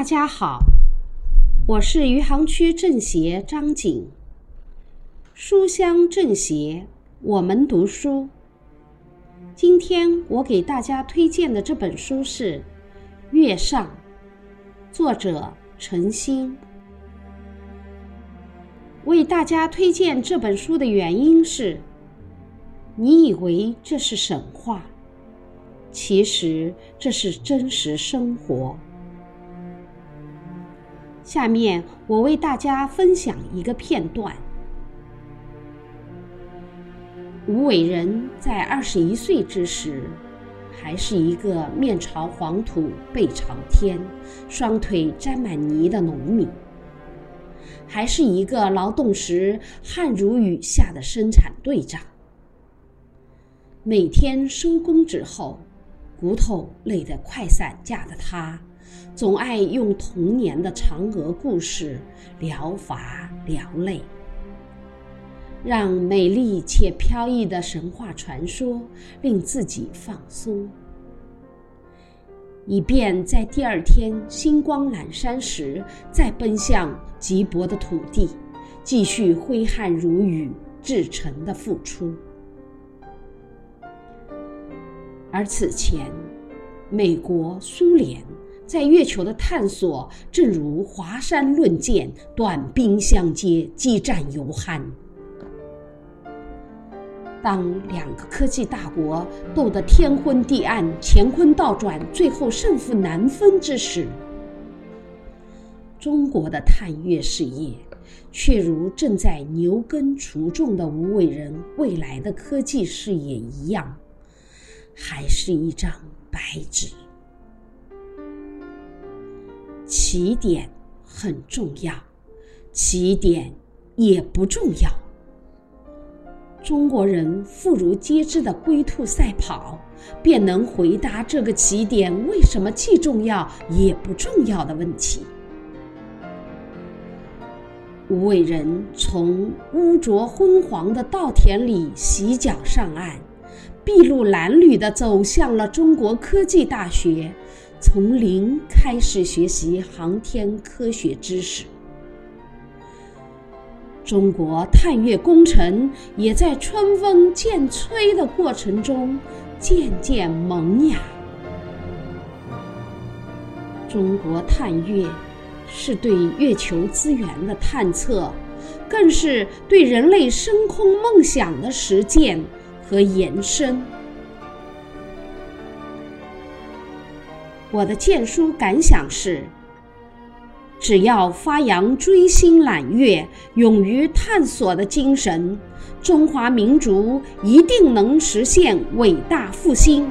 大家好，我是余杭区政协张景。书香政协，我们读书。今天我给大家推荐的这本书是《月上》，作者陈星。为大家推荐这本书的原因是，你以为这是神话，其实这是真实生活。下面我为大家分享一个片段：吴伟人在二十一岁之时，还是一个面朝黄土背朝天、双腿沾满泥的农民，还是一个劳动时汗如雨下的生产队长。每天收工之后，骨头累得快散架的他。总爱用童年的嫦娥故事疗乏疗泪，让美丽且飘逸的神话传说令自己放松，以便在第二天星光阑珊时再奔向瘠薄的土地，继续挥汗如雨至诚的付出。而此前，美国、苏联。在月球的探索，正如华山论剑、短兵相接、激战犹酣。当两个科技大国斗得天昏地暗、乾坤倒转，最后胜负难分之时，中国的探月事业，却如正在牛耕锄种的无伟人未来的科技事业一样，还是一张白纸。起点很重要，起点也不重要。中国人妇孺皆知的龟兔赛跑，便能回答这个起点为什么既重要也不重要的问题。吴伟人从污浊昏黄的稻田里洗脚上岸，筚路蓝缕的走向了中国科技大学。从零开始学习航天科学知识，中国探月工程也在春风渐吹的过程中渐渐萌芽。中国探月是对月球资源的探测，更是对人类升空梦想的实践和延伸。我的荐书感想是：只要发扬追星揽月、勇于探索的精神，中华民族一定能实现伟大复兴。